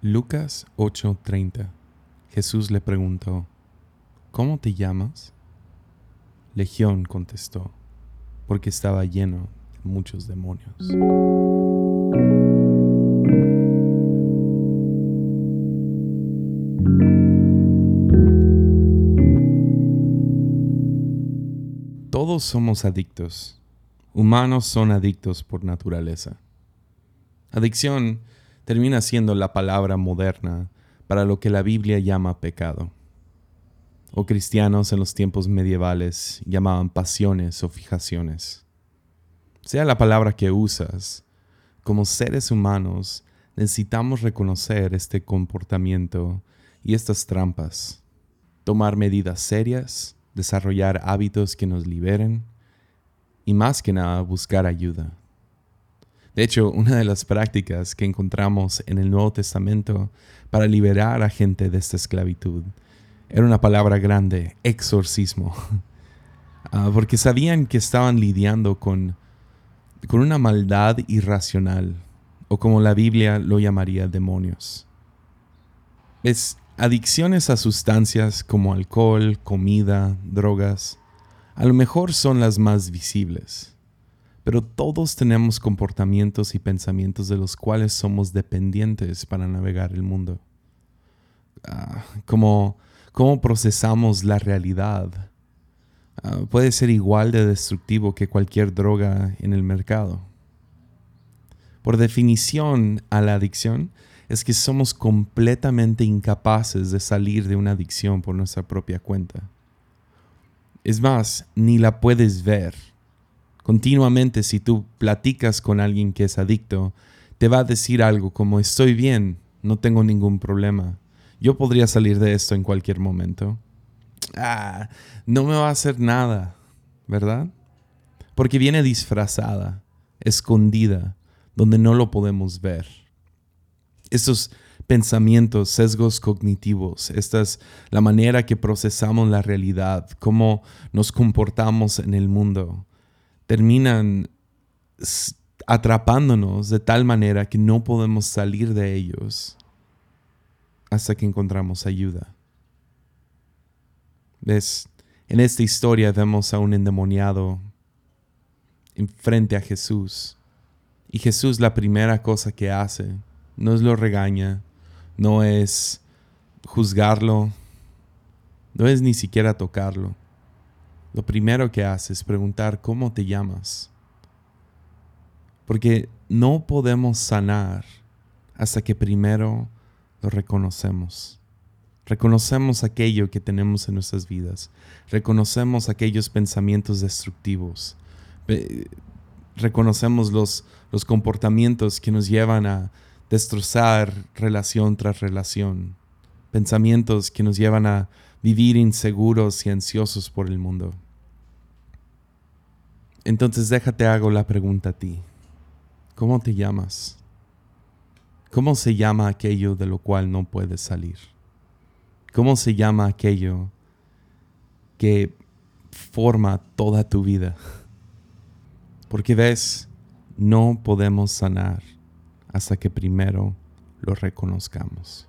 Lucas 8:30 Jesús le preguntó, ¿Cómo te llamas? Legión contestó, porque estaba lleno de muchos demonios. Todos somos adictos. Humanos son adictos por naturaleza. Adicción termina siendo la palabra moderna para lo que la Biblia llama pecado. O cristianos en los tiempos medievales llamaban pasiones o fijaciones. Sea la palabra que usas, como seres humanos necesitamos reconocer este comportamiento y estas trampas, tomar medidas serias, desarrollar hábitos que nos liberen y más que nada buscar ayuda. De hecho, una de las prácticas que encontramos en el Nuevo Testamento para liberar a gente de esta esclavitud era una palabra grande, exorcismo. Ah, porque sabían que estaban lidiando con, con una maldad irracional, o como la Biblia lo llamaría, demonios. Es adicciones a sustancias como alcohol, comida, drogas, a lo mejor son las más visibles pero todos tenemos comportamientos y pensamientos de los cuales somos dependientes para navegar el mundo. Ah, como cómo procesamos la realidad ah, puede ser igual de destructivo que cualquier droga en el mercado. Por definición a la adicción es que somos completamente incapaces de salir de una adicción por nuestra propia cuenta. Es más, ni la puedes ver Continuamente si tú platicas con alguien que es adicto, te va a decir algo como estoy bien, no tengo ningún problema, yo podría salir de esto en cualquier momento. Ah, no me va a hacer nada, ¿verdad? Porque viene disfrazada, escondida, donde no lo podemos ver. Estos pensamientos, sesgos cognitivos, esta es la manera que procesamos la realidad, cómo nos comportamos en el mundo, terminan atrapándonos de tal manera que no podemos salir de ellos hasta que encontramos ayuda. ¿Ves? En esta historia vemos a un endemoniado enfrente a Jesús. Y Jesús la primera cosa que hace no es lo regaña, no es juzgarlo, no es ni siquiera tocarlo lo primero que hace es preguntar cómo te llamas. Porque no podemos sanar hasta que primero lo reconocemos. Reconocemos aquello que tenemos en nuestras vidas. Reconocemos aquellos pensamientos destructivos. Reconocemos los, los comportamientos que nos llevan a destrozar relación tras relación. Pensamientos que nos llevan a vivir inseguros y ansiosos por el mundo. Entonces déjate hago la pregunta a ti. ¿Cómo te llamas? ¿Cómo se llama aquello de lo cual no puedes salir? ¿Cómo se llama aquello que forma toda tu vida? Porque ves, no podemos sanar hasta que primero lo reconozcamos.